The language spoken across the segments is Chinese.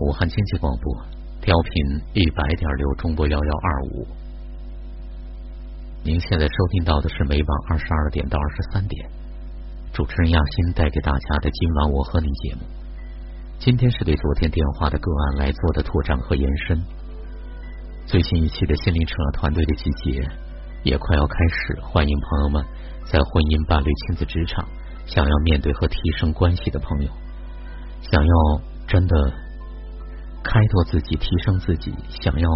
武汉经济广播，调频一百点六，中波幺幺二五。您现在收听到的是每晚二十二点到二十三点，主持人亚欣带给大家的今晚我和你节目。今天是对昨天电话的个案来做的拓展和延伸。最新一期的心灵成长团队的集结也快要开始，欢迎朋友们在婚姻、伴侣、亲子、职场想要面对和提升关系的朋友，想要真的。开拓自己，提升自己，想要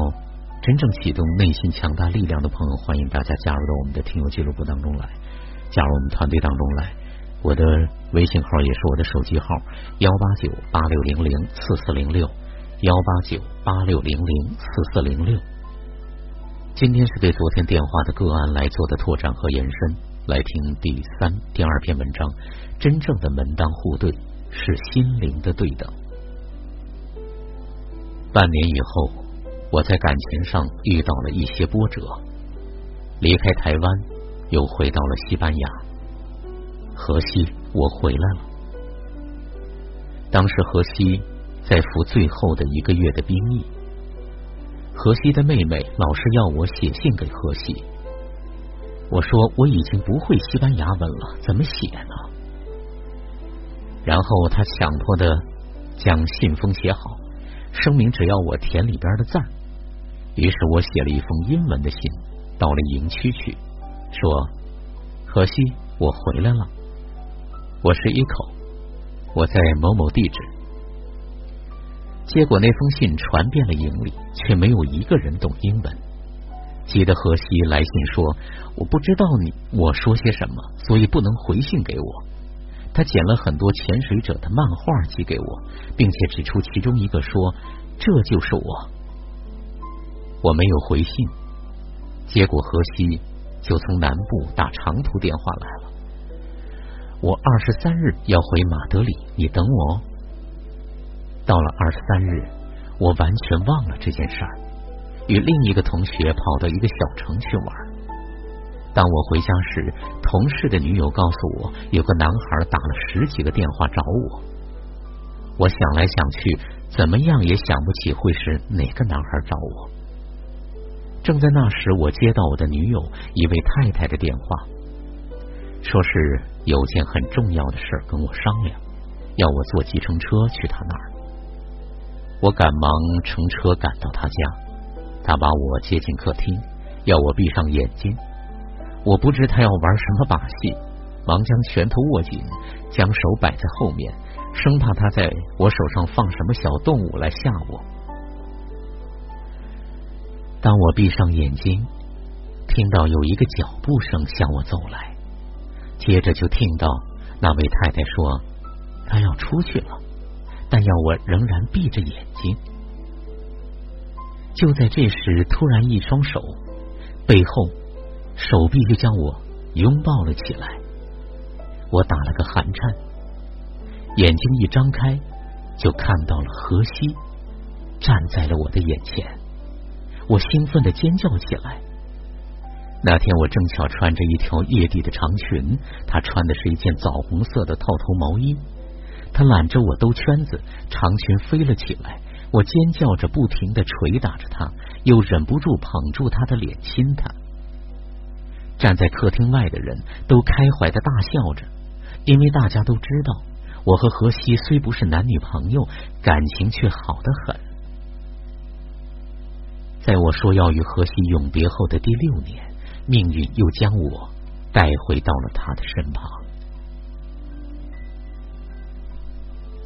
真正启动内心强大力量的朋友，欢迎大家加入到我们的听友俱乐部当中来，加入我们团队当中来。我的微信号也是我的手机号：幺八九八六零零四四零六，幺八九八六零零四四零六。今天是对昨天电话的个案来做的拓展和延伸，来听第三、第二篇文章。真正的门当户对是心灵的对等。半年以后，我在感情上遇到了一些波折，离开台湾，又回到了西班牙。荷西，我回来了。当时荷西在服最后的一个月的兵役，荷西的妹妹老是要我写信给荷西，我说我已经不会西班牙文了，怎么写呢？然后他强迫的将信封写好。声明只要我填里边的字儿，于是我写了一封英文的信，到了营区去，说：“可惜我回来了，我是一口，我在某某地址。”结果那封信传遍了营里，却没有一个人懂英文。急得荷西来信说：“我不知道你我说些什么，所以不能回信给我。”他捡了很多潜水者的漫画寄给我，并且指出其中一个说：“这就是我。”我没有回信，结果荷西就从南部打长途电话来了。我二十三日要回马德里，你等我哦。到了二十三日，我完全忘了这件事儿，与另一个同学跑到一个小城去玩。当我回家时，同事的女友告诉我，有个男孩打了十几个电话找我。我想来想去，怎么样也想不起会是哪个男孩找我。正在那时，我接到我的女友一位太太的电话，说是有件很重要的事跟我商量，要我坐计程车去他那儿。我赶忙乘车赶到他家，他把我接进客厅，要我闭上眼睛。我不知他要玩什么把戏，忙将拳头握紧，将手摆在后面，生怕他在我手上放什么小动物来吓我。当我闭上眼睛，听到有一个脚步声向我走来，接着就听到那位太太说她要出去了，但要我仍然闭着眼睛。就在这时，突然一双手背后。手臂就将我拥抱了起来，我打了个寒颤，眼睛一张开，就看到了荷西站在了我的眼前，我兴奋的尖叫起来。那天我正巧穿着一条曳地的长裙，他穿的是一件枣红色的套头毛衣，他揽着我兜圈子，长裙飞了起来，我尖叫着不停的捶打着他，又忍不住捧住他的脸亲他。站在客厅外的人都开怀的大笑着，因为大家都知道，我和荷西虽不是男女朋友，感情却好得很。在我说要与荷西永别后的第六年，命运又将我带回到了他的身旁。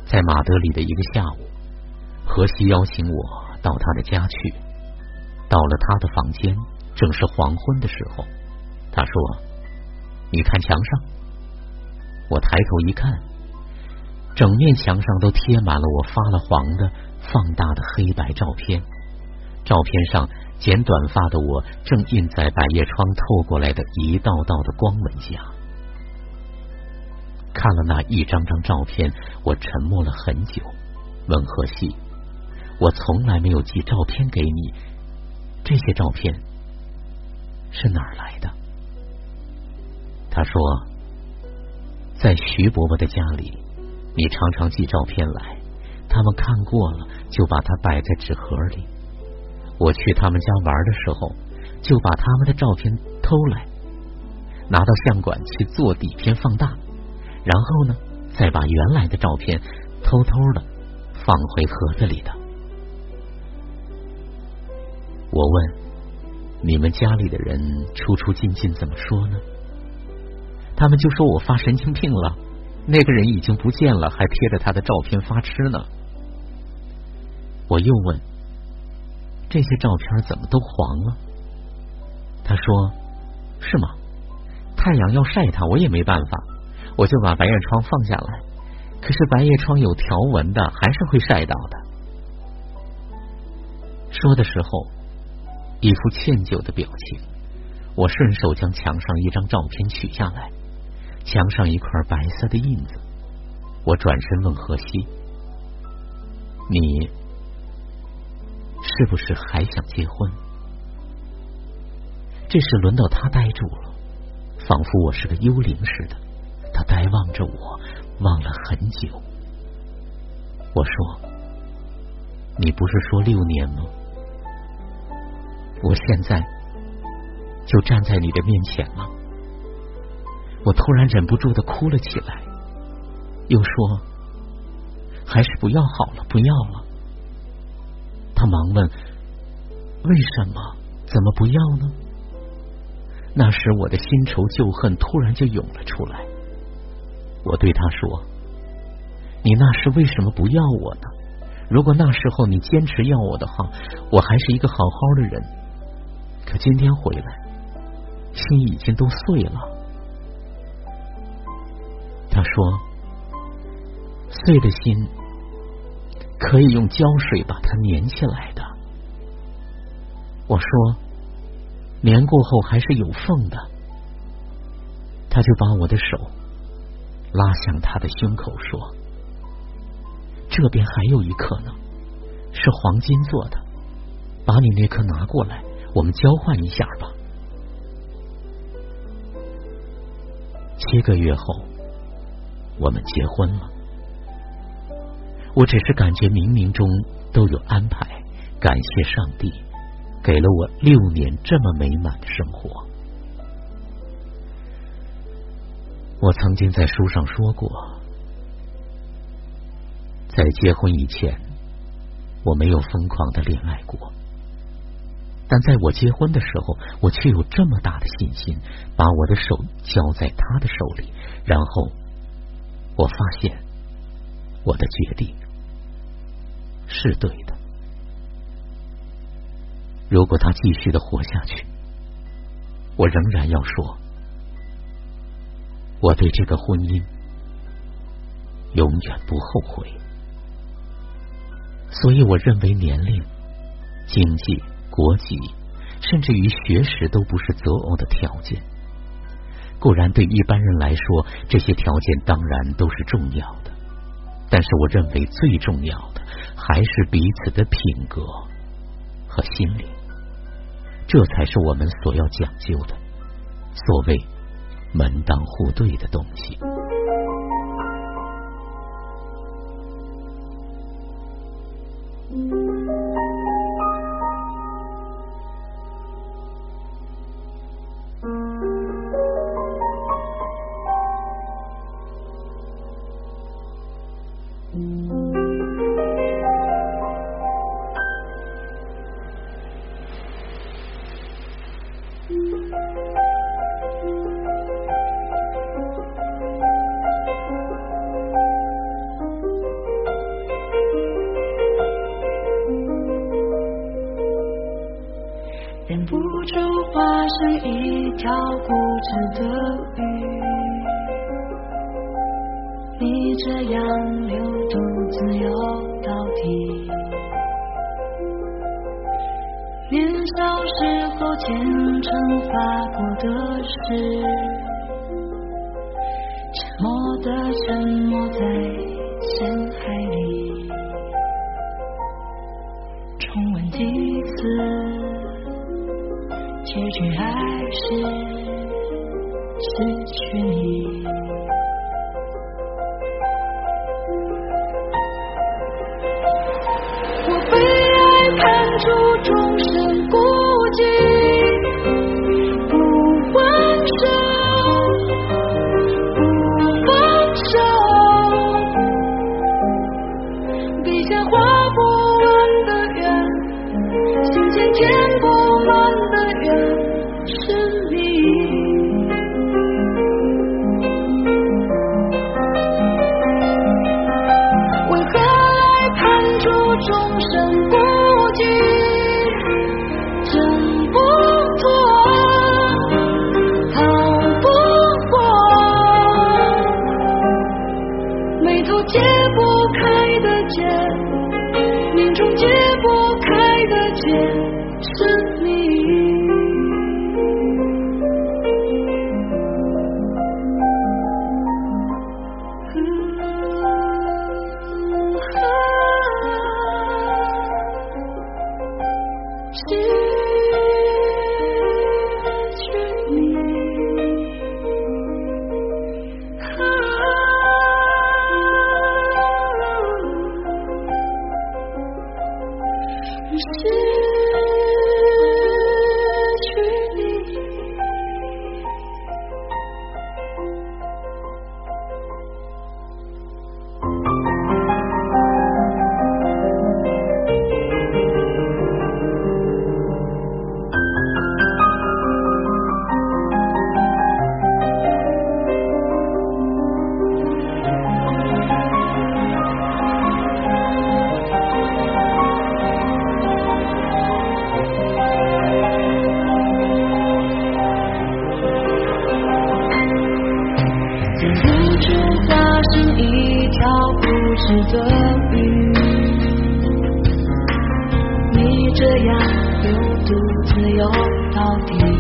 在马德里的一个下午，荷西邀请我到他的家去。到了他的房间，正是黄昏的时候。他说：“你看墙上。”我抬头一看，整面墙上都贴满了我发了黄的放大的黑白照片。照片上剪短发的我正印在百叶窗透过来的一道道的光纹下。看了那一张张照片，我沉默了很久，问何西：“我从来没有寄照片给你，这些照片是哪儿来的？”他说：“在徐伯伯的家里，你常常寄照片来，他们看过了，就把它摆在纸盒里。我去他们家玩的时候，就把他们的照片偷来，拿到相馆去做底片放大，然后呢，再把原来的照片偷偷的放回盒子里的。我问你们家里的人出出进进怎么说呢？他们就说我发神经病了，那个人已经不见了，还贴着他的照片发痴呢。我又问。这些照片怎么都黄了？他说：“是吗？太阳要晒它，我也没办法，我就把白叶窗放下来。可是白叶窗有条纹的，还是会晒到的。”说的时候，一副歉疚的表情。我顺手将墙上一张照片取下来，墙上一块白色的印子。我转身问荷西：“你？”是不是还想结婚？这时轮到他呆住了，仿佛我是个幽灵似的。他呆望着我，望了很久。我说：“你不是说六年吗？我现在就站在你的面前了。”我突然忍不住的哭了起来，又说：“还是不要好了，不要了。”他忙问：“为什么？怎么不要呢？”那时我的新仇旧恨突然就涌了出来。我对他说：“你那时为什么不要我呢？如果那时候你坚持要我的话，我还是一个好好的人。可今天回来，心已经都碎了。”他说：“碎的心。”可以用胶水把它粘起来的。我说，粘过后还是有缝的。他就把我的手拉向他的胸口，说：“这边还有一颗呢，是黄金做的。把你那颗拿过来，我们交换一下吧。”七个月后，我们结婚了。我只是感觉冥冥中都有安排，感谢上帝给了我六年这么美满的生活。我曾经在书上说过，在结婚以前，我没有疯狂的恋爱过，但在我结婚的时候，我却有这么大的信心，把我的手交在他的手里，然后我发现我的决定。是对的。如果他继续的活下去，我仍然要说，我对这个婚姻永远不后悔。所以，我认为年龄、经济、国籍，甚至于学识都不是择偶的条件。固然，对一般人来说，这些条件当然都是重要的，但是我认为最重要的。还是彼此的品格和心灵，这才是我们所要讲究的，所谓门当户对的东西。条固执的鱼，你这样流动自由到底。年少时候虔诚发过的誓，沉默的沉默在的雨，你这样又独自游到底。